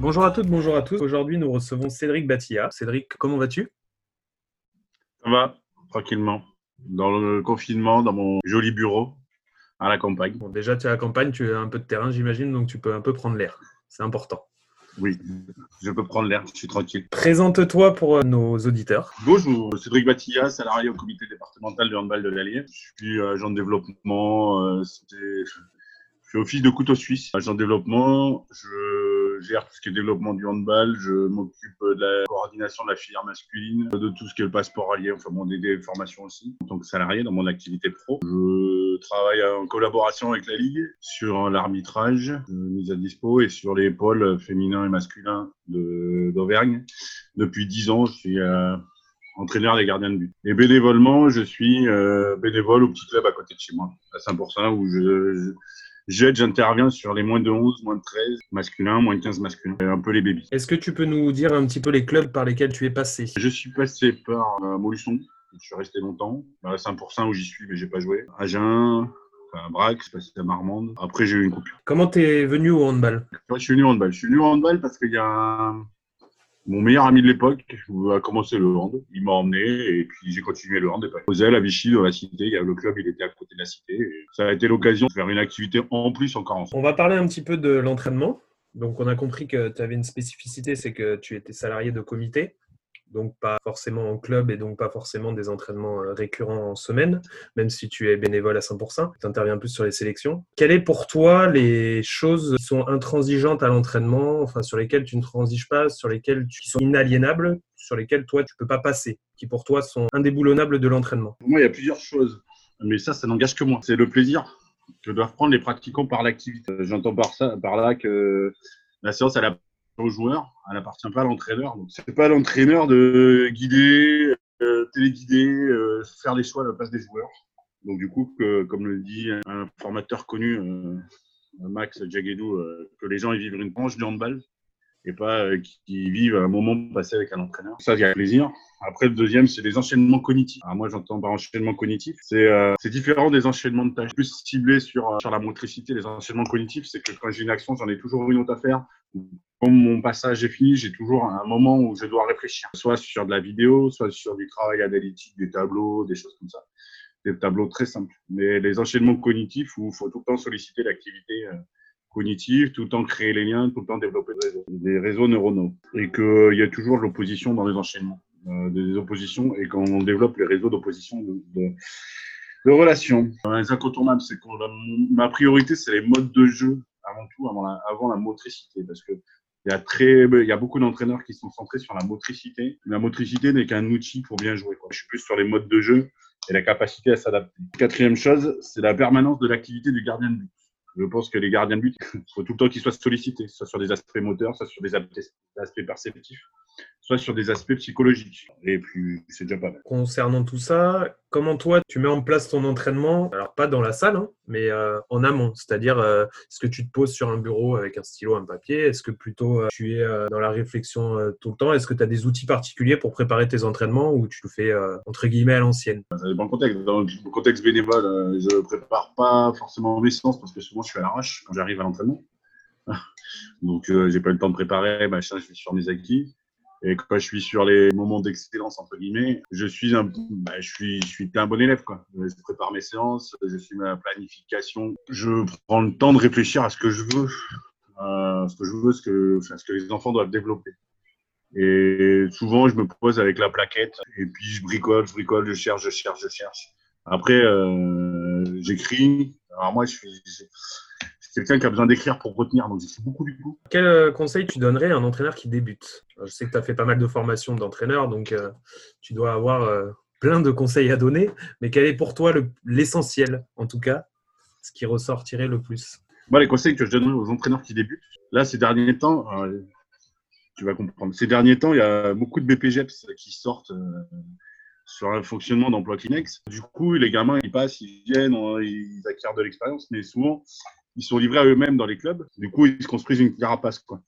Bonjour à toutes, bonjour à tous. Aujourd'hui, nous recevons Cédric Batilla. Cédric, comment vas-tu? Ça va, tranquillement. Dans le confinement, dans mon joli bureau, à la campagne. Bon, déjà, tu es à la campagne, tu as un peu de terrain, j'imagine, donc tu peux un peu prendre l'air. C'est important. Oui, je peux prendre l'air, je suis tranquille. Présente-toi pour euh, nos auditeurs. Bonjour, Cédric Batilla, salarié au comité départemental de handball de l'Allier. Je suis agent de développement, euh, c'était- je fais office de couteau suisse. Agent de développement, je gère tout ce qui est développement du handball, je m'occupe de la coordination de la filière masculine, de tout ce qui est le passeport allié, enfin bon, des, formations aussi, en tant que salarié dans mon activité pro. Je travaille en collaboration avec la Ligue sur l'arbitrage, euh, mise à dispo et sur les pôles féminins et masculins de- d'Auvergne. Depuis dix ans, je suis euh, entraîneur des gardiens de but. Et bénévolement, je suis euh, bénévole au petit club à côté de chez moi, à Saint-Pourçain, où je, je- j'interviens sur les moins de 11, moins de 13 masculins, moins de 15 masculins, et un peu les bébés. Est-ce que tu peux nous dire un petit peu les clubs par lesquels tu es passé? Je suis passé par euh, Molusson, je suis resté longtemps, à Saint-Pourçain où j'y suis, mais j'ai pas joué. Agen, à je suis passé à Marmande. Après, j'ai eu une coupure. Comment t'es venu au handball? Moi, je suis venu au handball. Je suis venu au handball parce qu'il y a un- mon meilleur ami de l'époque a commencé le hand. Il m'a emmené et puis j'ai continué le hand. Et pas. À Vichy, dans la cité. Il y a le club, il était à côté de la cité. Ça a été l'occasion de faire une activité en plus encore ensemble. On va parler un petit peu de l'entraînement. Donc, on a compris que tu avais une spécificité, c'est que tu étais salarié de comité, donc pas forcément en club et donc pas forcément des entraînements euh, récurrents en semaine, même si tu es bénévole à 100%. Tu interviens plus sur les sélections. Quelles est pour toi les choses qui sont intransigeantes à l'entraînement, enfin sur lesquelles tu ne transiges pas, sur lesquelles tu, qui sont inaliénables, sur lesquelles toi tu peux pas passer, qui pour toi sont indéboulonnables de l'entraînement? Moi, il y a plusieurs choses. Mais ça, ça n'engage que moi. C'est le plaisir que doivent prendre les pratiquants par l'activité. J'entends par, par là que la séance, elle appartient aux joueurs, elle appartient pas à l'entraîneur. Donc, c'est pas l'entraîneur de guider, euh, téléguider, euh, faire les choix à la place des joueurs. Donc, du coup, comme le dit un formateur connu, euh, Max Jaguedou, que les gens ils vivent une branche du handball et pas euh, qui, vivent un moment passé avec un entraîneur. Ça, y a plaisir. Après, le deuxième, c'est les enchaînements cognitifs. Alors, moi, j'entends par enchaînement cognitif. C'est euh, c'est différent des enchaînements de tâches. Plus ciblé sur, euh, sur la motricité. Les enchaînements cognitifs, c'est que quand j'ai une action, j'en ai toujours une autre à faire. Quand mon passage est fini, j'ai toujours un moment où je dois réfléchir. Soit sur de la vidéo, soit sur du travail analytique, des tableaux, des choses comme ça. Des tableaux très simples. Mais les enchaînements cognitifs où il faut tout le temps solliciter l'activité euh, cognitive, tout le temps créer les liens, tout le temps développer des réseaux, des réseaux neuronaux. Et qu'il y a toujours l'opposition dans les enchaînements, euh, des oppositions, et quand on développe les réseaux d'opposition de, relations. Euh, Les incontournables, c'est que ma priorité, c'est les modes de jeu avant tout, avant la, motricité, parce que il y a très, il y a beaucoup d'entraîneurs qui sont centrés sur la motricité. La motricité n'est qu'un outil pour bien jouer. Je suis plus sur les modes de jeu et la capacité à s'adapter. Quatrième chose, c'est la permanence de l'activité du gardien de but. Je pense que les gardiens de but, il faut tout le temps qu'ils soient sollicités, soit sur des aspects moteurs, soit sur des aspects perceptifs, soit sur des aspects psychologiques. Et puis, c'est déjà pas mal. Concernant tout ça, comment toi tu mets en place ton entraînement? Alors pas dans la salle, hein, mais euh, en amont. C'est-à-dire, euh, est-ce que tu te poses sur un bureau avec un stylo, un papier? Est-ce que plutôt euh, tu es dans la réflexion tout le temps? Est-ce que tu as des outils particuliers pour préparer tes entraînements ou tu le fais entre guillemets à l'ancienne? Ça dépend le contexte. Dans le contexte bénévole, je prépare pas forcément mes séances parce que souvent je suis à l'arrache quand j'arrive à l'entraînement. Donc, j'ai pas eu le temps de préparer, machin, je suis sur mes acquis. Et quand je suis sur les moments d'excellence, entre guillemets, je suis un, bah, je suis, je suis un bon élève, quoi. Je prépare mes séances, je suis ma planification. Je prends le temps de réfléchir à ce que je veux, euh, ce que je veux, ce que, ce que les enfants doivent développer. Et souvent, je me pose avec la plaquette et puis je bricole, je bricole, je cherche, je cherche, je cherche. Après, euh, j'écris. Alors moi, je suis, quelqu'un qui a besoin d'écrire pour retenir, donc j'écris beaucoup du coup. Quel euh, conseil tu donnerais à un entraîneur qui débute? Je sais que tu as fait pas mal de formations d'entraîneur, donc euh, tu dois avoir euh, plein de conseils à donner, mais quel est pour toi le- l'essentiel, en tout cas, ce qui ressortirait le plus? Moi, les conseils que je donnerais aux entraîneurs qui débutent, là, ces derniers temps, euh, tu vas comprendre. Ces derniers temps, il y a beaucoup de BPGEPS qui sortent sur un fonctionnement d'emploi Kleenex. Du coup, les gamins, ils passent, ils viennent, ils acquièrent de l'expérience, mais souvent, ils sont livrés à eux-mêmes dans les clubs. Du coup, ils se construisent une carapace, quoi,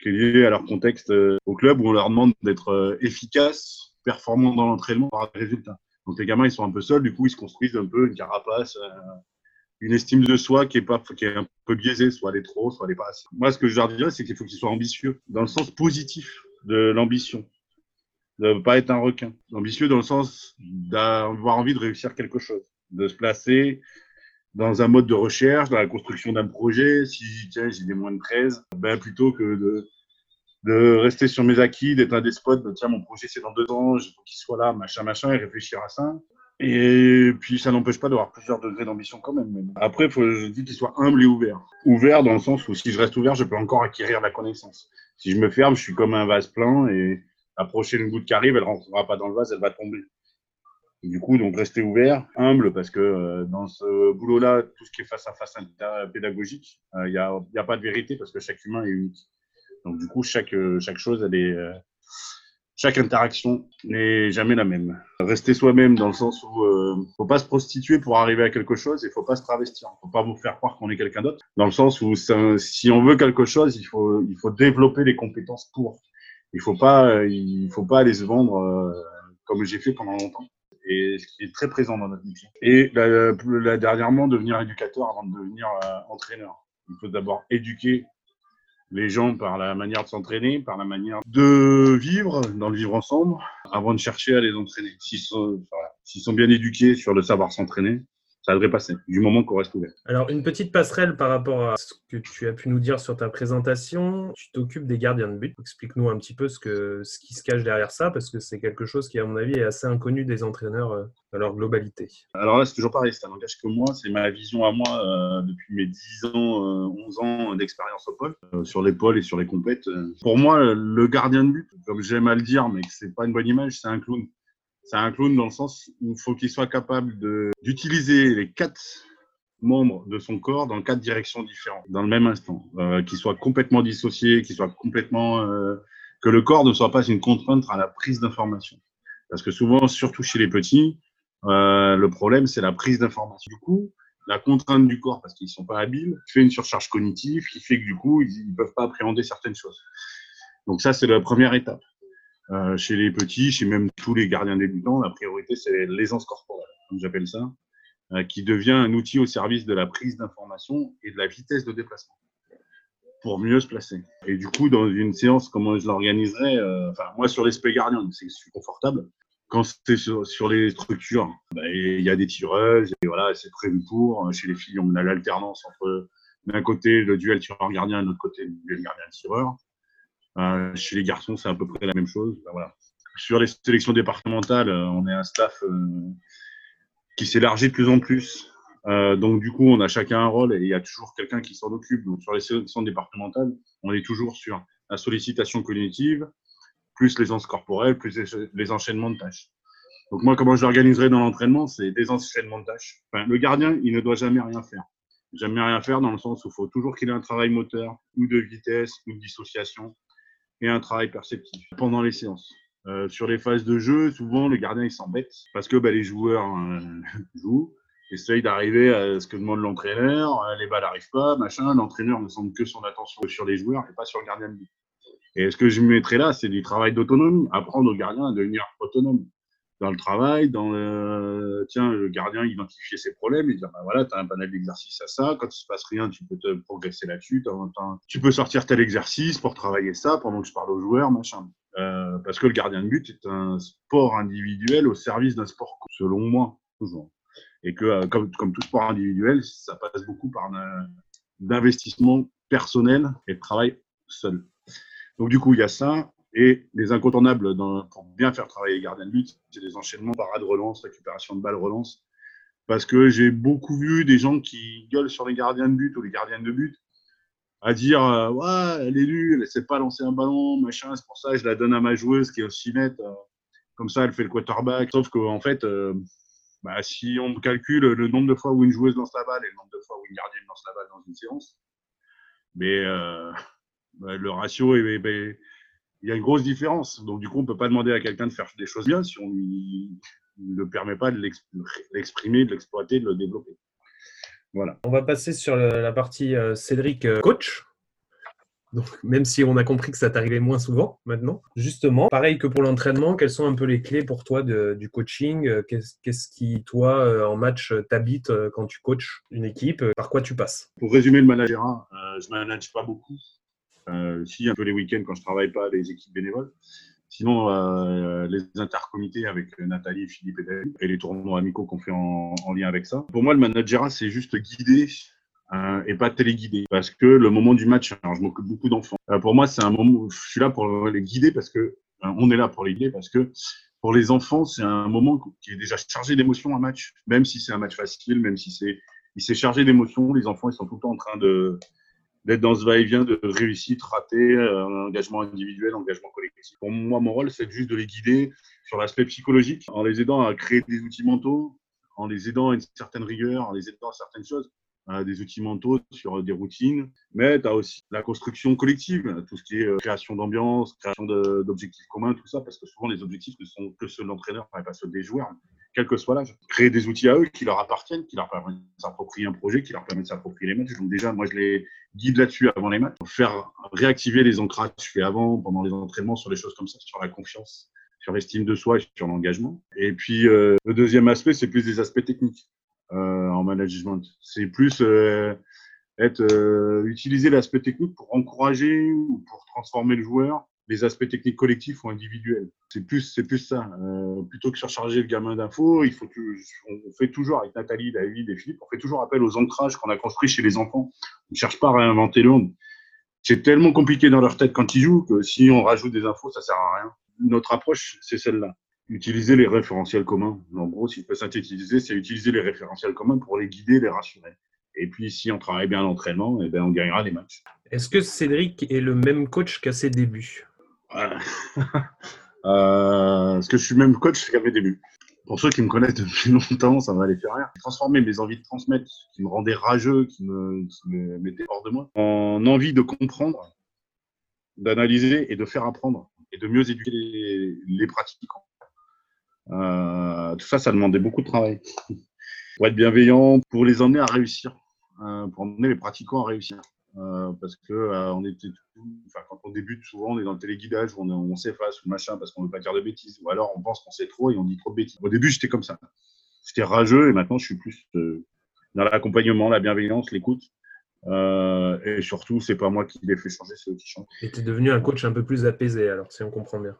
qui est liée à leur contexte euh, au club où on leur demande d'être euh, efficaces, performants dans l'entraînement par des résultats. Donc les gamins, ils sont un peu seuls, du coup, ils se construisent un peu une carapace, une estime de soi qui est, pas, qui est un peu biaisée, soit elle est trop, soit elle est pas assez. Moi, ce que je leur dirais, c'est qu'il faut qu'ils soient ambitieux, dans le sens positif de l'ambition, de ne pas être un requin. Ambitieux dans le sens d'avoir envie de réussir quelque chose, de se placer dans un mode de recherche, dans la construction d'un projet. Si tiens, j'ai des moins de 13, ben, plutôt que de, de rester sur mes acquis, d'être un despote, ben, tiens, mon projet c'est dans deux ans, il faut qu'il soit là, machin, machin, et réfléchir à ça. Et puis, ça n'empêche pas d'avoir plusieurs degrés d'ambition quand même. Après, il faut, je dis qu'il soit humble et ouvert. Ouvert dans le sens où si je reste ouvert, je peux encore acquérir la connaissance. Si je me ferme, je suis comme un vase plein et la prochaine goutte qui arrive, elle ne rentrera pas dans le vase, elle va tomber. Du coup, donc rester ouvert, humble, parce que euh, dans ce boulot-là, tout ce qui est face à face pédagogique, il euh, n'y a, y a, pas de vérité parce que chaque humain est unique. Donc du coup, chaque, euh, chaque chose, elle est, chaque interaction n'est jamais la même. Rester soi-même dans le sens où euh, faut pas se prostituer pour arriver à quelque chose et faut pas se travestir. Faut pas vous faire croire qu'on est quelqu'un d'autre. Dans le sens où si on veut quelque chose, il faut il faut développer les compétences pour. Il faut il faut pas aller se vendre euh, comme j'ai fait pendant longtemps et ce qui est très présent dans notre métier. Et dernièrement, devenir éducateur avant de devenir euh, entraîneur. Il faut d'abord éduquer les gens par la manière de s'entraîner, par la manière de vivre, dans le vivre ensemble, avant de chercher à les entraîner. S'ils sont bien éduqués sur le savoir s'entraîner, ça devrait passer, du moment qu'on reste ouvert. Alors, une petite passerelle par rapport à ce que tu as pu nous dire sur ta présentation. Tu t'occupes des gardiens de but. Explique-nous un petit peu ce, que, ce qui se cache derrière ça, parce que c'est quelque chose qui, à mon avis, est assez inconnu des entraîneurs euh, dans leur globalité. Alors là, c'est toujours pareil, c'est un langage que moi, c'est ma vision à moi euh, depuis mes 10 ans, 11 euh, ans d'expérience au pôle, sur les pôles et sur les compètes. Pour moi, le gardien de but, comme j'aime à le dire, mais que c'est pas une bonne image, c'est un clown. C'est un clown dans le sens où il faut qu'il soit capable d'utiliser les quatre membres de son corps dans quatre directions différentes, dans le même instant, euh, qu'il soit complètement dissocié, qu'il soit complètement euh, que le corps ne soit pas une contrainte à la prise d'information. Parce que souvent, surtout chez les petits, euh, le problème c'est la prise d'information. Du coup, la contrainte du corps, parce qu'ils sont pas habiles, fait une surcharge cognitive qui fait que du coup, ils, ne peuvent pas appréhender certaines choses. Donc ça, c'est la première étape. Euh, chez les petits, chez même tous les gardiens débutants, la priorité, c'est l'aisance corporelle, comme j'appelle ça, euh, qui devient un outil au service de la prise d'information et de la vitesse de déplacement pour mieux se placer. Et du coup, dans une séance, comment je l'organiserais euh, Enfin, moi, sur l'aspect gardien, c'est confortable. Quand c'est sur, sur, les structures, bah, il y a des tireuses, et voilà, c'est prévu pour. Chez les filles, on a l'alternance entre d'un côté le duel tireur-gardien et de l'autre côté le duel gardien-tireur. Euh, chez les garçons, c'est à peu près la même chose. Ben. Sur les sélections départementales, euh, on est un staff euh, qui s'élargit de plus en plus. donc du coup, on a chacun un rôle et il y a toujours quelqu'un qui s'en occupe. Donc sur les sélections départementales, on est toujours sur la sollicitation cognitive, plus l'aisance corporelle, plus les enchaînements de tâches. Donc moi, comment je l'organiserai dans l'entraînement, c'est des enchaînements de tâches. Le gardien, il ne doit jamais rien faire. Jamais rien faire dans le sens où il faut toujours qu'il ait un travail moteur, ou de vitesse, ou de dissociation, et un travail perceptif pendant les séances. Euh, sur les phases de jeu, souvent le gardien il s'embête parce que bah, les joueurs euh, jouent, essayent d'arriver à ce que demande l'entraîneur, euh, les balles n'arrivent pas, machin. L'entraîneur ne centre que son attention sur les joueurs et pas sur le gardien de but. Et ce que je mettrais là, c'est du travail d'autonomie, apprendre au gardien à devenir autonome dans le travail, dans le, tiens, le gardien identifier ses problèmes et dire, bah voilà, tu as un panel d'exercices à ça, quand il se passe rien, tu peux te progresser là-dessus, tu peux sortir tel exercice pour travailler ça pendant que je parle aux joueurs, machin. Euh, parce que le gardien de but est un sport individuel au service d'un sport, selon moi, toujours. Et que, euh, comme, comme tout sport individuel, ça passe beaucoup par d'investissement personnel et de travail seul. Donc, du coup, il y a ça. Et les incontournables pour bien faire travailler les gardiens de but, c'est les enchaînements parade relance, récupération de balle relance. Parce que j'ai beaucoup vu des gens qui gueulent sur les gardiens de but ou les gardiennes de but à dire euh, Ouais, elle est elle sait pas lancer un ballon, machin, c'est pour ça que je la donne à ma joueuse qui est aussi nette. Euh, comme ça, elle fait le quarterback. Sauf qu'en fait, euh, bah, si on calcule le nombre de fois où une joueuse lance la balle et le nombre de fois où une gardienne lance la balle dans une séance, mais bah, le ratio est, il y a une grosse différence. Donc, du coup, on ne peut pas demander à quelqu'un de faire des choses bien si on lui ne permet pas de l'exprimer, de l'exploiter, de le développer. Voilà. On va passer sur la partie euh, Cédric euh, coach. Donc, même si on a compris que ça t'arrivait moins souvent maintenant. Justement, pareil que pour l'entraînement, quelles sont un peu les clés pour toi du coaching? Euh, Qu'est-ce qui, toi, en match, t'habite quand tu coaches une équipe? Par quoi tu passes? Pour résumer le manager, je ne manage pas beaucoup. Si, un peu les week-ends quand je travaille pas les équipes bénévoles. Sinon, euh, les intercomités avec Nathalie, Philippe et David, et les tournois amicaux qu'on fait en, lien avec ça. Pour moi, le manager, c'est juste guider euh, et pas téléguider. Parce que le moment du match, je m'occupe beaucoup d'enfants. Euh, pour moi, c'est un moment où je suis là pour les guider parce que on est là pour les guider parce que pour les enfants, c'est un moment qui est déjà chargé d'émotions, un match. Même si c'est un match facile, même si c'est il s'est chargé d'émotions, les enfants, ils sont tout le temps en train de d'être dans ce va-et-vient de réussite, raté, euh, engagement individuel, engagement collectif. Pour moi, mon rôle, c'est juste de les guider sur l'aspect psychologique, en les aidant à créer des outils mentaux, en les aidant à une certaine rigueur, en les aidant à certaines choses, des outils mentaux sur des routines. Mais tu as aussi la construction collective, tout ce qui est euh, création d'ambiance, création d'objectifs communs, tout ça, parce que souvent les objectifs ne sont que ceux de l'entraîneur pas ceux des joueurs quel que soit l'âge. Créer des outils à eux qui leur appartiennent, qui leur permettent de s'approprier un projet, qui leur permettent de s'approprier les matchs. Donc déjà, moi, je les guide là-dessus avant les matchs. Faire réactiver les ancrages faits avant, pendant les entraînements, sur les choses comme ça, sur la confiance, sur l'estime de soi et sur l'engagement. Et puis, euh, le deuxième aspect, c'est plus des aspects techniques euh, en management. C'est plus euh, être utiliser l'aspect technique pour encourager ou pour transformer le joueur les aspects techniques collectifs ou individuels. C'est plus, c'est plus ça. Euh, plutôt que surcharger le gamin d'infos, il faut on fait toujours avec Nathalie, David et Philippe, on fait toujours appel aux ancrages qu'on a construits chez les enfants. On ne cherche pas à réinventer le monde. C'est tellement compliqué dans leur tête quand ils jouent que si on rajoute des infos, ça sert à rien. Notre approche, c'est celle-là. Utiliser les référentiels communs. En gros, si je peux synthétiser, c'est utiliser les référentiels communs pour les guider, les rassurer. Et puis, si on travaille bien l'entraînement, eh ben, on gagnera les matchs. Est-ce que Cédric est le même coach qu'à ses débuts? euh, parce que je suis même coach qu'à mes débuts. Pour ceux qui me connaissent depuis longtemps, ça va les faire rire. Transformer mes envies de transmettre, qui me rendaient rageux, qui me, mettaient hors de moi, en envie de comprendre, d'analyser et de faire apprendre et de mieux éduquer les, pratiquants. Euh, tout ça, ça demandait beaucoup de travail. pour être bienveillant, pour les emmener à réussir, euh, pour emmener les pratiquants à réussir. Euh, parce que euh, on était enfin, quand on débute souvent on est dans le téléguidage où on, on s'efface ou machin parce qu'on veut pas dire de bêtises ou alors on pense qu'on sait trop et on dit trop de bêtises. Au début j'étais comme ça, j'étais rageux et maintenant je suis plus euh, dans l'accompagnement, la bienveillance, l'écoute. et surtout, c'est pas moi qui les fait changer, c'est eux qui changent. Et tu es devenu un coach un peu plus apaisé, alors, si on comprend bien.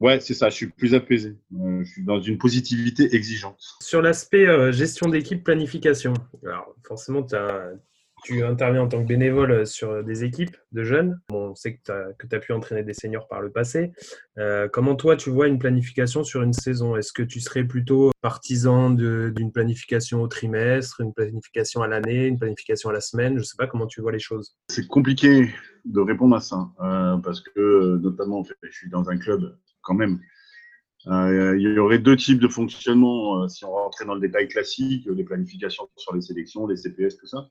Ouais, c'est ça, je suis plus apaisé. je suis dans une positivité exigeante. Sur l'aspect gestion d'équipe, planification, alors forcément, tu as tu interviens en tant que bénévole euh, sur euh, des équipes de jeunes. on sait que tu as, pu entraîner des seniors par le passé. Euh, comment toi, tu vois une planification sur une saison? Est-ce que tu serais plutôt partisan d'une planification au trimestre, une planification à l'année, une planification à la semaine? Je ne sais pas comment tu vois les choses. C'est compliqué de répondre à ça parce que, notamment, je suis dans un club quand même. il y aurait deux types de fonctionnement si on rentrait dans le détail classique, les planifications sur les sélections, les CPS, tout ça.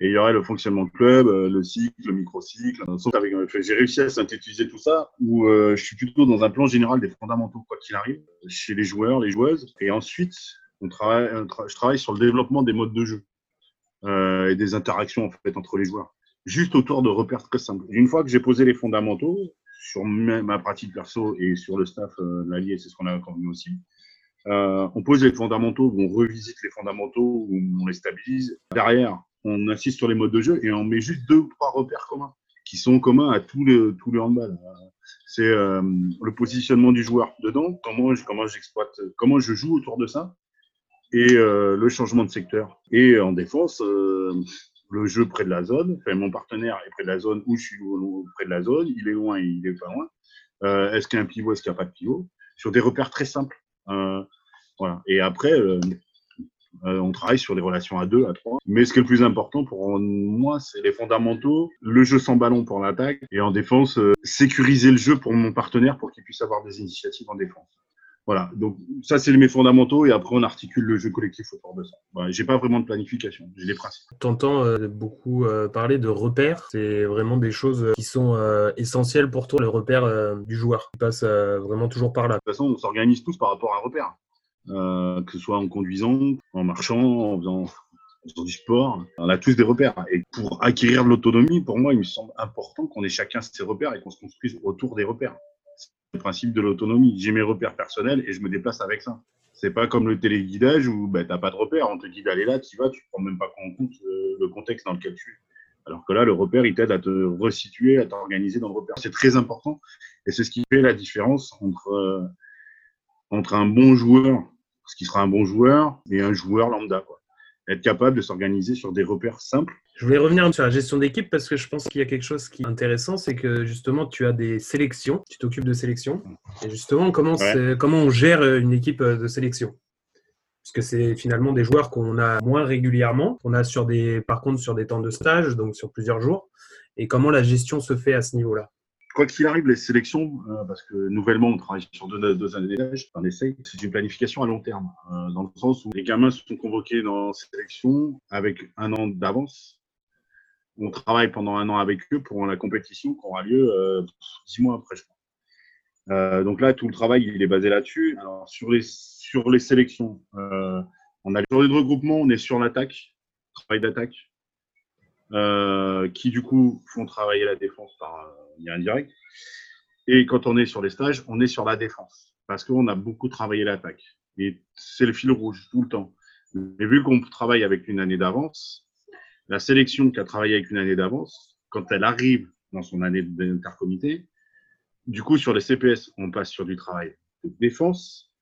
Et il y aurait le fonctionnement de club, euh, le cycle, le microcycle. Euh, j'ai réussi à synthétiser tout ça, où euh, je suis plutôt dans un plan général des fondamentaux, quoi qu'il arrive, chez les joueurs, les joueuses. Et ensuite, on travaille, je travaille sur le développement des modes de jeu et des interactions en fait, entre les joueurs, juste autour de repères très simples. une fois que j'ai posé les fondamentaux sur ma, pratique perso et sur le staff de c'est ce qu'on a convenu aussi, on pose les fondamentaux, on revisite les fondamentaux, on les stabilise. Derrière, on insiste sur les modes de jeu et on met juste deux ou trois repères communs qui sont communs à tous les, tous les handball. C'est euh, le positionnement du joueur dedans, comment, comment j'exploite, comment je joue autour de ça, et euh, le changement de secteur. Et en défense, euh, le jeu près de la zone, mon partenaire est près de la zone ou je suis près de la zone, il est loin, il est pas loin. est-ce qu'il y a un pivot, est-ce qu'il n'y a pas de pivot? Sur des repères très simples. voilà. Et après, euh, on travaille sur les relations à deux, à trois. Mais ce qui est le plus important pour moi, c'est les fondamentaux, le jeu sans ballon pour l'attaque et en défense, euh, sécuriser le jeu pour mon partenaire pour qu'il puisse avoir des initiatives en défense. Voilà, donc ça c'est mes fondamentaux et après on articule le jeu collectif autour de ça. Voilà, j'ai pas vraiment de planification, j'ai des principes. T'entends euh, beaucoup euh, parler de repères, c'est vraiment des choses qui sont essentielles pour toi, le repère du joueur, qui passe vraiment toujours par là. De toute façon, on s'organise tous par rapport à un repère, Euh, que ce soit en conduisant, en marchant, en faisant, du sport. On a tous des repères. Et pour acquérir de l'autonomie, pour moi, il me semble important qu'on ait chacun ses repères et qu'on se construise autour des repères. C'est le principe de l'autonomie. J'ai mes repères personnels et je me déplace avec ça. C'est pas comme le téléguidage où bah, tu n'as pas de repères. On te dit d'aller là, tu vas, tu ne prends même pas en compte euh, le contexte dans lequel tu es. Alors que là, le repère, il t'aide à te resituer, à t'organiser dans le repère. C'est très important et c'est ce qui fait la différence entre, euh, entre un bon joueur, ce qui sera un bon joueur, et un joueur lambda. Quoi. Être capable de s'organiser sur des repères simples. Je voulais revenir sur la gestion d'équipe parce que je pense qu'il y a quelque chose qui est intéressant, c'est que justement tu as des sélections, tu t'occupes de sélection, et justement comment, Ouais. c'est- comment on gère une équipe de sélection? Parce que c'est finalement des joueurs qu'on a moins régulièrement, qu'on a sur des, par contre sur des temps de stage, donc sur plusieurs jours, et comment la gestion se fait à ce niveau-là? Quoi qu'il arrive, les sélections, euh, parce que nouvellement on travaille sur deux, années d'âge, on essaye, c'est une planification à long terme, euh, dans le sens où les gamins sont convoqués dans ces sélections avec un an d'avance. On travaille pendant un an avec eux pour la compétition qui aura lieu euh, six mois après, je crois. Donc là, tout le travail il est basé là-dessus. Alors sur les sur les sélections, on a les journées de regroupement, on est sur l'attaque, travail d'attaque, euh, qui du coup font travailler la défense par euh, lien indirect. Et quand on est sur les stages, on est sur la défense parce qu'on a beaucoup travaillé l'attaque. Et c'est le fil rouge tout le temps. Mais vu qu'on travaille avec une année d'avance, la sélection qui a travaillé avec une année d'avance, quand elle arrive dans son année d'intercomité, du coup, sur les CPS, on passe sur du travail de défense.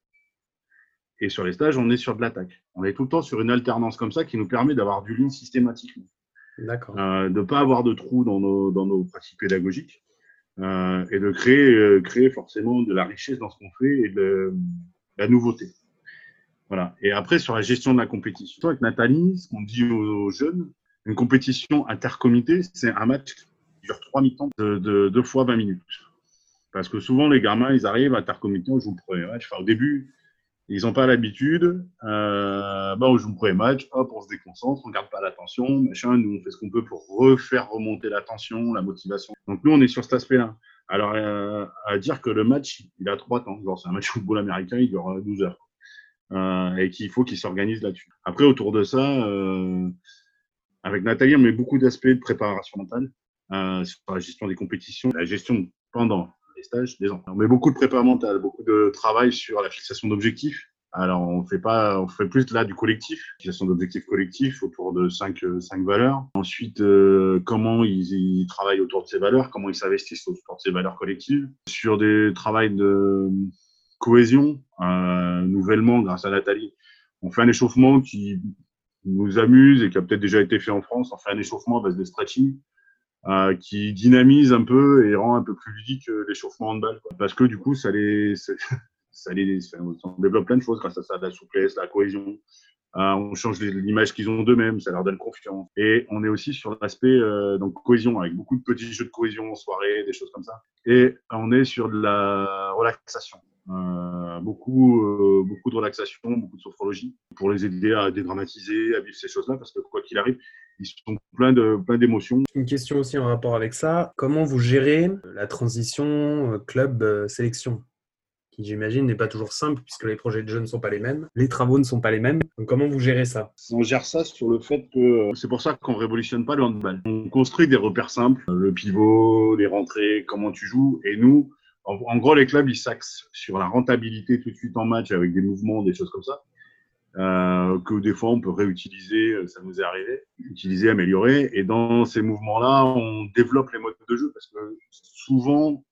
Et sur les stages, on est sur de l'attaque. On est tout le temps sur une alternance comme ça qui nous permet d'avoir du ligne systématiquement. Euh, de ne pas avoir de trous dans nos, dans nos pratiques pédagogiques euh, et de créer, euh, créer forcément de la richesse dans ce qu'on fait et de, la nouveauté. Voilà. Et après, sur la gestion de la compétition, avec Nathalie, ce qu'on dit aux, jeunes, une compétition intercomité, c'est un match qui dure trois mi-temps de, de deux fois 20 minutes. Parce que souvent, les gamins, ils arrivent à intercomité, on joue le premier match. Au début, ils n'ont pas l'habitude. Euh, bah, on joue le premier match, hop, on se déconcentre, on ne garde pas l'attention, machin. Nous, on fait ce qu'on peut pour refaire remonter l'attention, la motivation. Donc, nous, on est sur cet aspect-là. Alors, euh, à dire que le match, il a trois temps. Genre, c'est un match football américain, il dure euh, 12 heures. Euh, et qu'il faut qu'il s'organise là-dessus. Après, autour de ça, euh, avec Nathalie, on met beaucoup d'aspects de préparation mentale euh, sur la gestion des compétitions, la gestion pendant les stages des enfants. On met beaucoup de prépa mentale, beaucoup de travail sur la fixation d'objectifs. Alors, on fait pas, on fait plus là du collectif, fixation d'objectifs collectifs autour de cinq, euh, cinq valeurs. Ensuite, euh, comment ils, ils travaillent autour de ces valeurs, comment ils s'investissent autour de ces valeurs collectives. Sur des travails de cohésion, euh, nouvellement, grâce à Nathalie, on fait un échauffement qui nous amuse et qui a peut-être déjà été fait en France. On fait un échauffement à base de stretching euh, qui dynamise un peu et rend un peu plus ludique euh, l'échauffement handball. Quoi. Parce que du coup, ça les, ça, les, on développe plein de choses grâce à ça, de la souplesse, la cohésion. Euh, on change l'image qu'ils ont d'eux-mêmes, ça leur donne confiance. Et on est aussi sur l'aspect donc cohésion, avec beaucoup de petits jeux de cohésion en soirée, des choses comme ça. Et on est sur de la relaxation. Beaucoup, euh, beaucoup de relaxation, beaucoup de sophrologie pour les aider à dédramatiser, à vivre ces choses-là, parce que quoi qu'il arrive, ils sont pleins de plein d'émotions. Une question aussi en rapport avec ça. Comment vous gérez la transition euh, club-sélection qui, j'imagine, n'est pas toujours simple puisque les projets de jeunes ne sont pas les mêmes, les travaux ne sont pas les mêmes. Donc, comment vous gérez ça? On gère ça sur le fait que c'est pour ça qu'on révolutionne pas le handball. On construit des repères simples, le pivot, les rentrées, comment tu joues, et nous, en, gros, les clubs ils s'axent sur la rentabilité tout de suite en match avec des mouvements, des choses comme ça. Euh, que des fois on peut réutiliser, euh, ça nous est arrivé, utiliser, améliorer. Et dans ces mouvements-là, on développe les modes de jeu parce que souvent,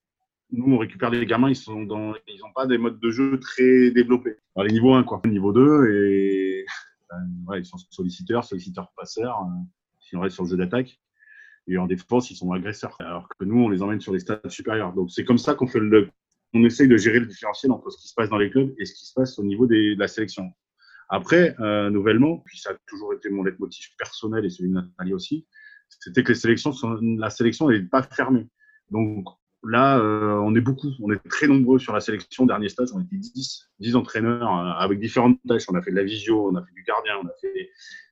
nous, on récupère des gamins, ils ils n'ont pas des modes de jeu très développés. Alors, les niveaux 1, quoi. Niveau 2, et ben, ouais, ils sont solliciteurs, solliciteurs passeurs, euh, si on reste sur le jeu d'attaque. Et en défense, ils sont agresseurs. Alors que nous, on les emmène sur des stades supérieurs. Donc, c'est comme ça qu'on fait le, on essaye de gérer le différentiel entre ce qui se passe dans les clubs et ce qui se passe au niveau de la sélection. Après, euh, nouvellement, puis ça a toujours été mon leitmotiv personnel et celui de Nathalie aussi, c'était que les la sélection n'est pas fermée. Donc, là, euh, on est beaucoup, on est très nombreux sur la sélection. Dernier stage, on était 10, 10 entraîneurs euh, avec différentes tâches. On a fait de la visio, on a fait du gardien, on a fait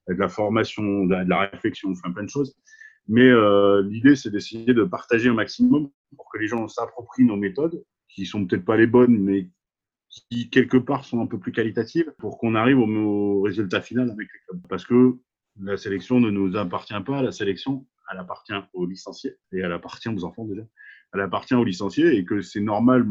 de la formation, de la, réflexion, on fait plein de choses. Mais euh, l'idée, c'est d'essayer de partager un maximum pour que les gens s'approprient nos méthodes, qui sont peut-être pas les bonnes, mais qui quelque part sont un peu plus qualitatives, pour qu'on arrive au, au résultat final avec les clubs. Parce que la sélection ne nous appartient pas. La sélection, elle appartient aux licenciés et elle appartient aux enfants déjà. Elle appartient aux licenciés et que c'est normal,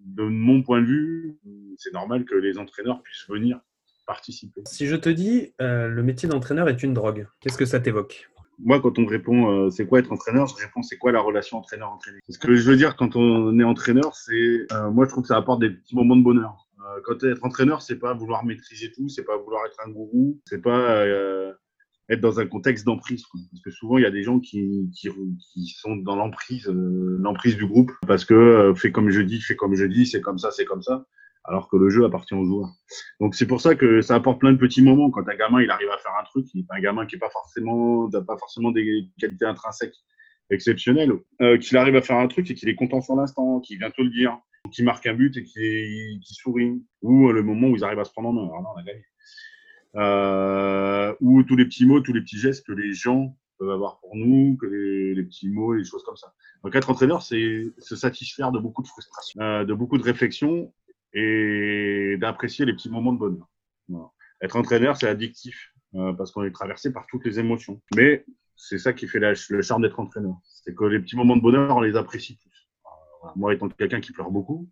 de mon point de vue, c'est normal que les entraîneurs puissent venir participer. Si je te dis euh, le métier d'entraîneur est une drogue, qu'est-ce que ça t'évoque? Moi, quand on me répond euh, c'est quoi être entraîneur, je réponds c'est quoi la relation entraîneur-entraîné. Ce que je veux dire quand on est entraîneur, c'est euh, moi je trouve que ça apporte des petits moments de bonheur. quand être entraîneur, c'est pas vouloir maîtriser tout, c'est pas vouloir être un gourou, c'est pas être dans un contexte d'emprise. Parce que souvent, il y a des gens qui, qui, qui sont dans l'emprise euh, l'emprise du groupe parce que euh, fais comme je dis, fais comme je dis, c'est comme ça, c'est comme ça, alors que le jeu appartient aux joueurs. Donc c'est pour ça que ça apporte plein de petits moments. Quand un gamin, il arrive à faire un truc, il est un gamin qui n'est pas forcément, pas forcément des qualités intrinsèques exceptionnelles, euh, qu'il arrive à faire un truc et qu'il est content sur l'instant, qu'il vient te le dire, qu'il marque un but et qu'il sourit, ou le moment où ils arrivent à se prendre en main. Alors là, on a gagné euh, ou tous les petits mots, tous les petits gestes que les gens peuvent avoir pour nous, que les, petits mots les choses comme ça. Donc être entraîneur, c'est se satisfaire de beaucoup de frustration, euh, de beaucoup de réflexion et d'apprécier les petits moments de bonheur. Être entraîneur, c'est addictif euh, parce qu'on est traversé par toutes les émotions. Mais c'est ça qui fait le charme d'être entraîneur. C'est que les petits moments de bonheur, on les apprécie plus. Moi, étant quelqu'un qui pleure beaucoup,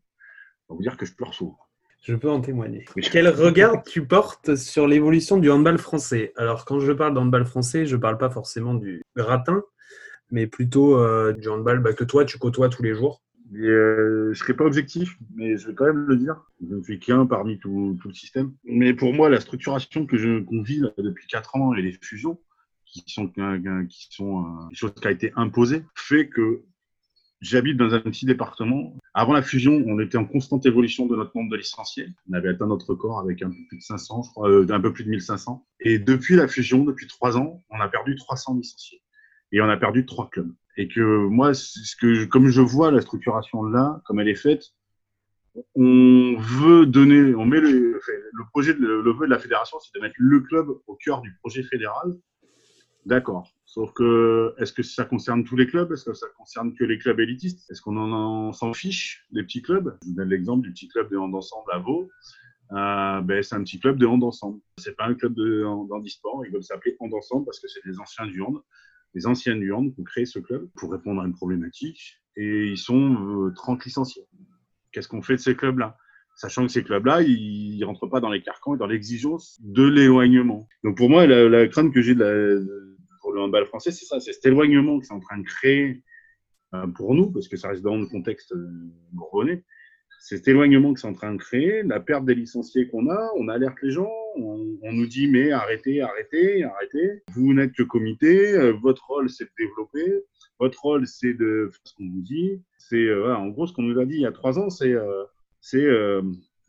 on va vous dire que je pleure souvent. Je peux en témoigner. Quel regard tu portes sur l'évolution du handball français? Alors, quand je parle d'handball français, je ne parle pas forcément du gratin, mais plutôt euh, du handball bah, que toi, tu côtoies tous les jours. Euh, je ne serai pas objectif, mais je vais quand même le dire. Je ne suis qu'un parmi tout, le système. Mais pour moi, la structuration que je qu'on vit depuis 4 ans et les fusions, qui sont, qui sont euh, des choses qui ont été imposées, fait que J'habite dans un petit département. Avant la fusion, on était en constante évolution de notre nombre de licenciés. On avait atteint notre record avec un peu plus de 500, je crois, euh, peu plus de 1500. Et depuis la fusion, depuis trois ans, on a perdu 300 licenciés. Et on a perdu trois clubs. Et que moi, ce que, comme je vois la structuration là, comme elle est faite, on veut donner, on met le, projet, le, le vœu de la fédération, c'est de mettre le club au cœur du projet fédéral. D'accord. Sauf que, est-ce que ça concerne tous les clubs? Est-ce que ça concerne que les clubs élitistes? Est-ce qu'on en, s'en fiche des petits clubs? Je vous donne l'exemple du petit club de hand ensemble à Vaud. Euh, ben, c'est un petit club de hand ensemble. C'est pas un club de handisport. Ils veulent s'appeler hand ensemble parce que c'est des anciens du hand, les anciennes du ont créé ce club pour répondre à une problématique. Et ils sont 30 euh, licenciés. Qu'est-ce qu'on fait de ces clubs-là? Sachant que ces clubs-là, ils ne rentrent pas dans les carcans et dans l'exigence de l'éloignement. Donc pour moi, la, crainte que j'ai la, le handball français, c'est ça, c'est cet éloignement que c'est en train de créer euh, pour nous, parce que ça reste dans le contexte euh, c'est cet éloignement que c'est en train de créer, la perte des licenciés qu'on a, on alerte les gens, on, nous dit mais arrêtez, arrêtez, arrêtez, vous n'êtes que comité, euh, votre rôle c'est de développer, votre rôle c'est de faire ce qu'on vous dit, c'est en gros ce qu'on nous a dit il y a trois ans, c'est c'est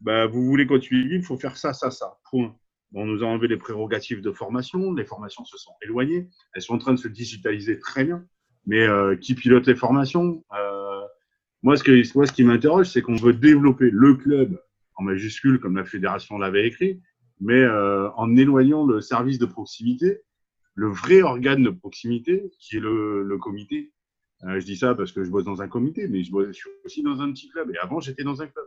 bah, vous voulez continuer, il faut faire ça, ça, ça, point. On nous a enlevé les prérogatives de formation, les formations se sont éloignées, elles sont en train de se digitaliser très bien, mais euh, qui pilote les formations? Euh, moi, ce, que, moi, ce qui m'interroge, c'est qu'on veut développer le club en majuscule, comme la fédération l'avait écrit, mais euh, en éloignant le service de proximité, le vrai organe de proximité, qui est le, le comité. je dis ça parce que je bosse dans un comité, mais je bosse aussi dans un petit club. Et avant, j'étais dans un club.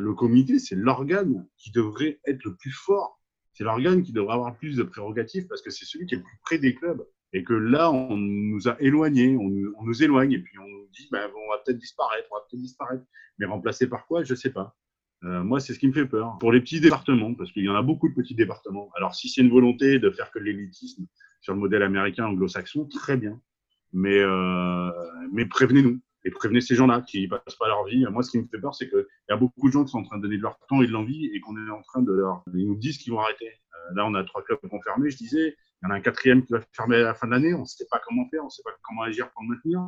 le comité, c'est l'organe qui devrait être le plus fort c'est l'organe qui devrait avoir plus de prérogatives parce que c'est celui qui est le plus près des clubs. Et que là, on nous a éloignés, on nous, éloigne, et puis on nous dit, ben, on va peut-être disparaître, on va peut-être disparaître. Mais remplacé par quoi, je ne sais pas. Euh, moi, c'est ce qui me fait peur. Pour les petits départements, parce qu'il y en a beaucoup de petits départements. Alors, si c'est une volonté de faire que l'élitisme sur le modèle américain anglo-saxon, très bien. Mais, euh, mais prévenez-nous et prévenez ces gens-là qui passent pas leur vie. Moi, ce qui me fait peur, c'est qu'il y a beaucoup de gens qui sont en train de donner de leur temps et de l'envie et qu'on est en train de leur. Ils nous disent qu'ils vont arrêter. Euh, là, on a trois clubs fermer. Je disais, il y en a un quatrième qui va fermer à la fin de l'année. On ne sait pas comment faire, on ne sait pas comment agir pour le maintenir.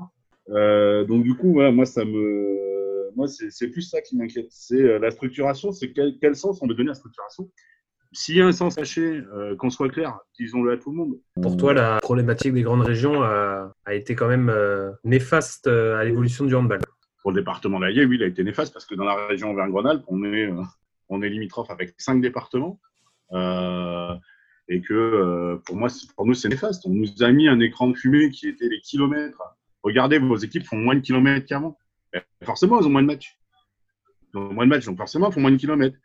Euh, donc, du coup, moi, ça me. Moi, c'est plus ça qui m'inquiète. C'est euh, la structuration. C'est quel, quel, sens on veut donner à la structuration? S'il y a un sens caché, euh, qu'on soit clair, disons-le à tout le monde. Pour toi, la problématique des grandes régions a, a été quand même euh, néfaste euh, à l'évolution du handball. Pour le département d'Allier, oui, il a été néfaste parce que dans la région Auvergne-Rhône-Alpes, on est, euh, on est limitrophe avec cinq départements. Euh, et que euh, pour moi, pour nous, c'est néfaste. On nous a mis un écran de fumée qui était les kilomètres. Regardez, vos équipes font moins de kilomètres qu'avant. Eh, Forcément, elles ont moins de matchs. Ils ont moins de matchs, donc forcément, elles font moins de kilomètres.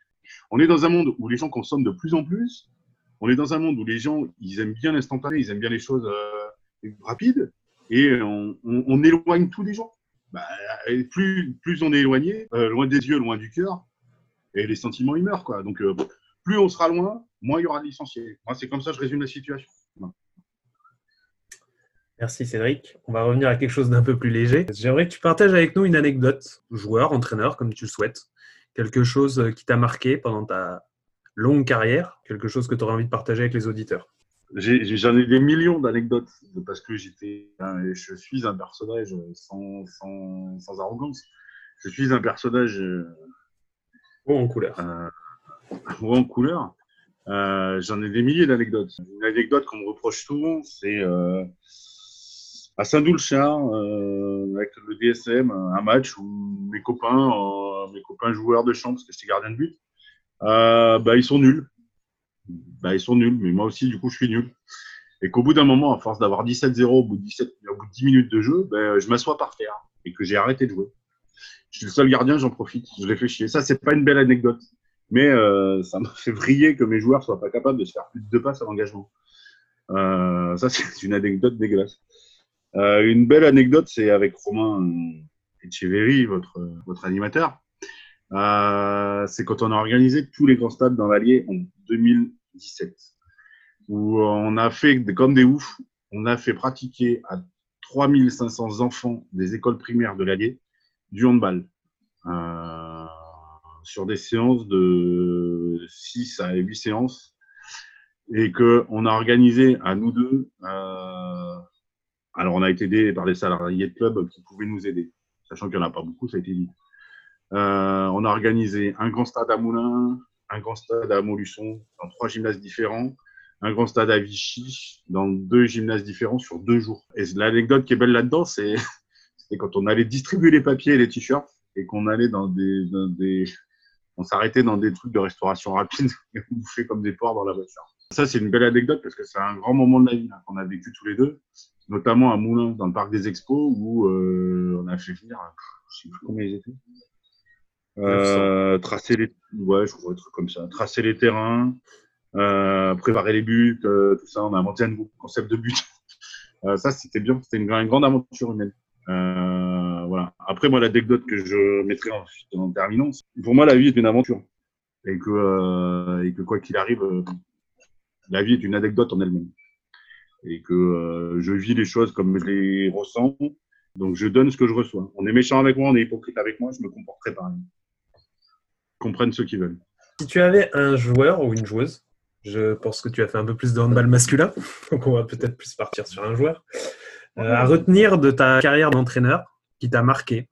On est dans un monde où les gens consomment de plus en plus. On est dans un monde où les gens, ils aiment bien l'instantané, ils aiment bien les choses euh, rapides. Et on, éloigne tous les gens. Bah, plus, on est éloigné, euh, loin des yeux, loin du cœur, et les sentiments, ils meurent. Donc, euh, plus on sera loin, moins il y aura de licenciés. C'est comme ça que je résume la situation. Merci Cédric. On va revenir à quelque chose d'un peu plus léger. J'aimerais que tu partages avec nous une anecdote, joueur, entraîneur, comme tu le souhaites. Quelque chose euh, qui t'a marqué pendant ta longue carrière, quelque chose que tu aurais envie de partager avec les auditeurs? J'en ai, des millions d'anecdotes parce que j'étais, un- je suis un personnage sans, sans, sans arrogance. Je suis un personnage euh, Haut en couleur. euh, haut en couleur. Euh, J'en ai des milliers d'anecdotes. Une anecdote qu'on me reproche souvent, c'est euh, à Saint-Doulchard, euh, avec le DSM, un match où mes copains, euh, mes copains joueurs de champ, parce que j'étais gardien de but, euh, bah, ils sont nuls. Bah, ils sont nuls, mais moi aussi, du coup, je suis nul. Et qu'au bout d'un moment, à force d'avoir 17-0 au bout de 17, au bout de 10 minutes de jeu, ben, je m'assois par terre et que j'ai arrêté de jouer. Je suis le seul gardien, j'en profite. Je l'ai fait chier. Ça, c'est pas une belle anecdote. Mais euh, ça m'a fait vriller que mes joueurs soient pas capables de se faire plus de deux passes à l'engagement. Euh, ça, c'est une anecdote dégueulasse. Euh, une belle anecdote, c'est avec Romain euh, Echeverry, votre, votre animateur. Euh, c'est quand on a organisé tous les grands stades dans l'Allier en 2017, où on a fait comme des oufs, on a fait pratiquer à 3500 enfants des écoles primaires de l'Allier du handball euh, sur des séances de 6 à 8 séances et que on a organisé à nous deux euh, alors on a été aidé par les salariés de club qui pouvaient nous aider sachant qu'il n'y en a pas beaucoup ça a été dit euh, on a organisé un grand stade à Moulins, un grand stade à Montluçon, dans trois gymnases différents, un grand stade à Vichy, dans deux gymnases différents sur deux jours. Et l'anecdote qui est belle là-dedans, c'est quand on allait distribuer les papiers et les t-shirts et qu'on allait dans des, des on s'arrêtait dans des trucs de restauration rapide et on bouffait comme des porcs dans la voiture. Ça, c'est une belle anecdote parce que c'est un grand moment de la vie qu'on a vécu tous les deux, notamment à Moulins, dans le parc des expos, où euh, on a fait venir, je sais plus combien ils étaient, euh, tracer les, ouais, je crois, trucs comme ça, tracer les terrains, euh, préparer les buts, euh, tout ça. On a inventé un nouveau concept de but. Euh, ça, c'était bien, c'était une, une grande aventure humaine. Euh, voilà. Après, moi, l'anecdote que je mettrai ensuite en terminant, pour moi, la vie est une aventure. Et que, et que quoi qu'il arrive, la vie est une anecdote en elle-même. Et que je vis les choses comme je les ressens. Donc, je donne ce que je reçois. On est méchant avec moi, on est hypocrite avec moi, je me comporterai pareil. Comprennent ceux qui veulent. Si tu avais un joueur ou une joueuse, je pense que tu as fait un peu plus de handball masculin, donc on va peut-être plus partir sur un joueur, euh, à retenir de ta carrière d'entraîneur qui t'a marqué,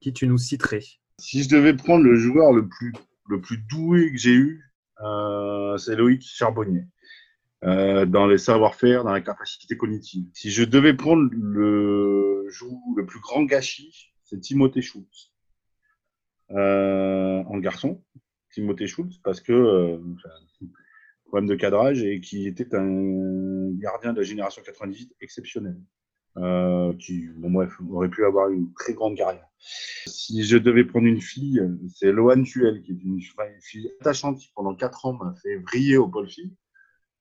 qui tu nous citerais? Si je devais prendre le joueur le plus, le plus doué que j'ai eu, euh, c'est Loïc Charbonnier. Euh, dans les savoir-faire, dans la capacité cognitive. Si je devais prendre le, le plus grand gâchis, c'est Timothée Schultz. Euh, en garçon, Timothée Schultz, parce que euh, problème de cadrage et qui était un gardien de la génération 98 exceptionnel. Euh, qui, bon, bref, aurait pu avoir une très grande carrière. Si je devais prendre une fille, c'est Loane Tuel, qui est une, fille attachante qui, pendant quatre ans, m'a fait briller au pôle fille,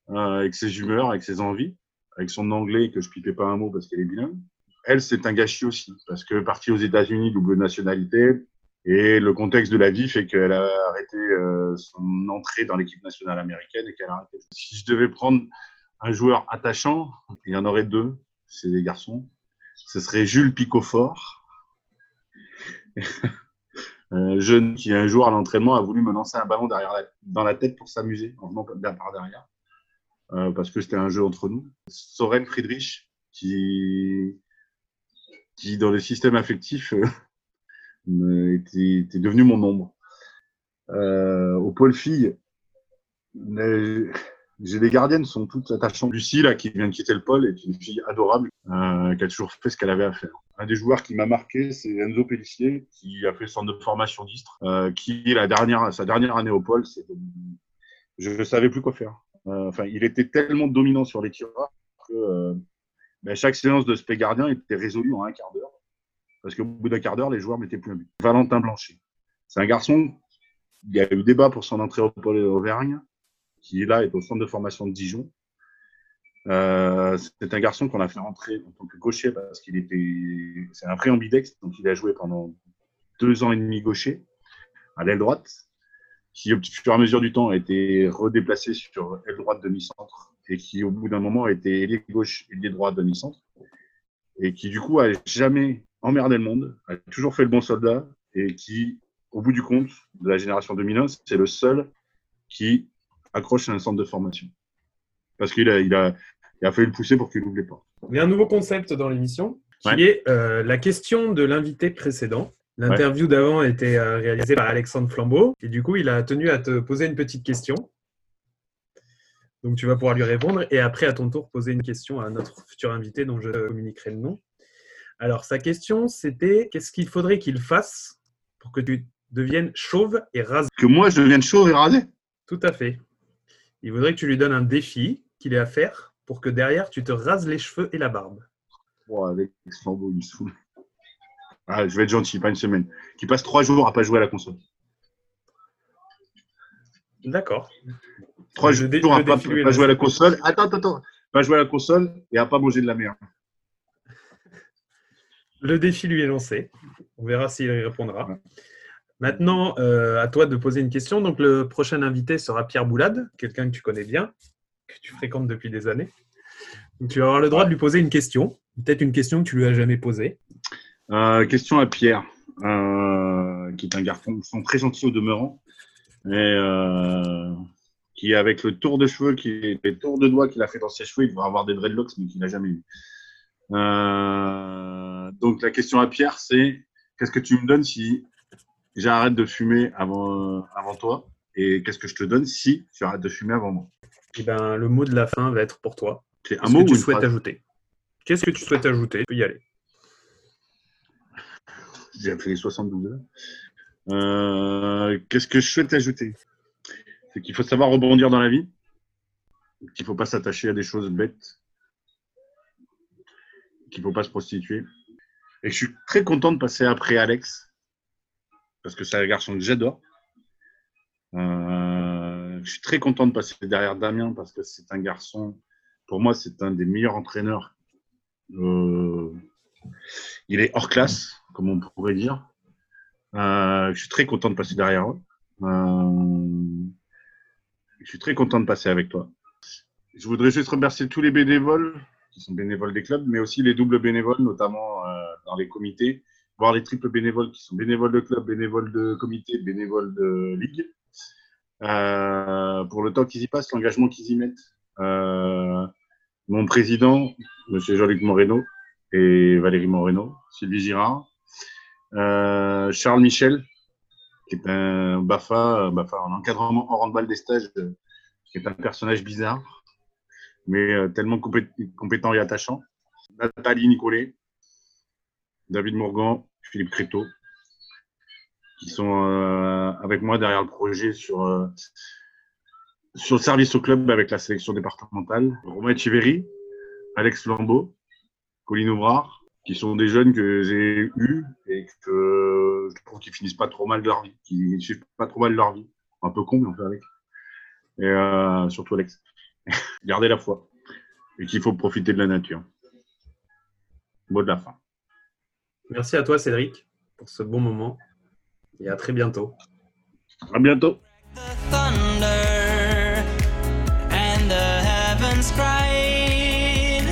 euh, avec ses humeurs, avec ses envies, avec son anglais que je pipais pas un mot parce qu'elle est bilingue. Elle, c'est un gâchis aussi, parce que partie aux États-Unis, double nationalité, et le contexte de la vie fait qu'elle a arrêté euh, son entrée dans l'équipe nationale américaine et qu'elle a arrêté. Si je devais prendre un joueur attachant, il y en aurait deux, c'est des garçons. Ce serait Jules Picofort, un jeune qui un jour à l'entraînement a voulu me lancer un ballon derrière la- dans la tête pour s'amuser en venant par derrière, euh, parce que c'était un jeu entre nous. Soren Friedrich, qui, qui dans le système affectif euh, était, devenu mon ombre. Euh, au pôle fille, Mais j'ai des gardiennes sont toutes attachantes. Lucie, là, qui vient de quitter le pôle, est une fille adorable, euh, qui a toujours fait ce qu'elle avait à faire. Un des joueurs qui m'a marqué, c'est Enzo Pellissier, qui a fait centre de formation d'Istre, euh, qui, la dernière, sa dernière année au pôle, c'est je ne savais plus quoi faire. Euh, enfin, il était tellement dominant sur les tireurs que euh, ben, chaque séance de spé gardien était résolue en un quart d'heure. Parce qu'au bout d'un quart d'heure, les joueurs mettaient plus un but. Valentin Blanchet. C'est un garçon, il y a eu débat pour son entrée au pôle Auvergne qui là est au centre de formation de Dijon. Euh, c'est un garçon qu'on a fait rentrer en tant que gaucher parce qu'il était, c'est un préambidex, donc il a joué pendant deux ans et demi gaucher à l'aile droite, qui au fur et à mesure du temps a été redéplacé sur aile droite demi-centre et qui au bout d'un moment a été ailier gauche ailier droit demi-centre et qui du coup a jamais emmerdé le monde, a toujours fait le bon soldat et qui au bout du compte de la génération 2001, c'est le seul qui accroche à un centre de formation. Parce qu'il a, il a, il a fallu le pousser pour qu'il ouvre les portes. Il y a un nouveau concept dans l'émission qui Ouais. est euh, la question de l'invité précédent. L'interview d'avant a été euh, réalisée par Alexandre Flambeau et du coup, il a tenu à te poser une petite question. Donc, tu vas pouvoir lui répondre et après, à ton tour, poser une question à notre futur invité dont je communiquerai le nom. Alors, sa question, c'était qu'est-ce qu'il faudrait qu'il fasse pour que tu deviennes chauve et rasé? Que moi, je devienne chaud et rasé? Tout à fait. Il voudrait que tu lui donnes un défi qu'il ait à faire pour que derrière, tu te rases les cheveux et la barbe. Oh, avec Flambeau, il me saoule. Ah, je vais être gentil, pas une semaine. Qui passe trois jours à pas jouer à la console. D'accord. Trois jours à pas, pas jouer à la console. Attends, attends, attends. Pas jouer à la console et à pas manger de la merde. Le défi lui est lancé. On verra s'il y répondra. Maintenant, euh, à toi de poser une question. Donc, le prochain invité sera Pierre Boulade, quelqu'un que tu connais bien, que tu fréquentes depuis des années. Donc, tu vas avoir le droit de lui poser une question. Peut-être une question que tu lui as jamais posée. Euh, question à Pierre, euh, qui est un garçon très gentil au demeurant, et qui, avec le tour de cheveux, qui, les tours de doigts qu'il a fait dans ses cheveux, il devrait avoir des dreadlocks, mais qu'il n'a jamais eu. Euh, donc la question à Pierre, c'est qu'est-ce que tu me donnes si j'arrête de fumer avant, avant toi? Et qu'est-ce que je te donne si tu arrêtes de fumer avant moi? Eh ben, le mot de la fin va être pour toi. C'est un Qu'est-ce mot que ou tu souhaites phrase? ajouter? Qu'est-ce que tu souhaites ajouter? Tu peux y aller. J'ai fait les 72 heures. Euh, Qu'est-ce que je souhaite ajouter? C'est qu'il faut savoir rebondir dans la vie, qu'il ne faut pas s'attacher à des choses bêtes, qu'il ne faut pas se prostituer. Et je suis très content de passer après Alex, parce que c'est un garçon que j'adore. Euh, je suis très content de passer derrière Damien, parce que c'est un garçon, pour moi, c'est un des meilleurs entraîneurs. Euh, il est hors classe, comme on pourrait dire. Euh, je suis très content de passer derrière eux. Je suis très content de passer avec toi. Je voudrais juste remercier tous les bénévoles qui sont bénévoles des clubs, mais aussi les doubles bénévoles, notamment euh, dans les comités, voire les triples bénévoles qui sont bénévoles de club, bénévoles de comité, bénévoles de ligue. Euh, pour le temps qu'ils y passent, l'engagement qu'ils y mettent. Euh, mon président, Monsieur Jean-Luc Moreno, et Valérie Moreno, Sylvie Girard, Charles Michel, qui est un BAFA, BAFA en encadrement en handball des stages, qui est un personnage bizarre, mais euh, tellement compé- compétent et attachant. Nathalie Nicolet, David Morgan, Philippe Créteau, qui sont euh, avec moi derrière le projet sur, euh, sur le service au club avec la sélection départementale. Romain Echeverry, Alex Flambeau, Colline Ouvrard, qui sont des jeunes que j'ai eus et que je trouve qu'ils finissent pas trop mal de leur vie, qui ne suivent pas trop mal leur vie. Un peu con, mais on fait avec. Et surtout Alex. Gardez la foi. Et qu'il faut profiter de la nature. Mot de la fin. Merci à toi, Cédric, pour ce bon moment. Et à très bientôt. À bientôt. the thunder and the heavens cried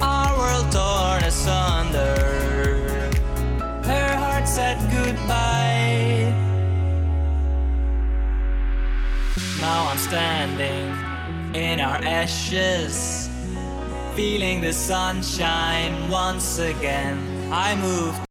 our world torn asunder her heart said goodbye now i'm standing in our ashes feeling the sunshine once again. I moved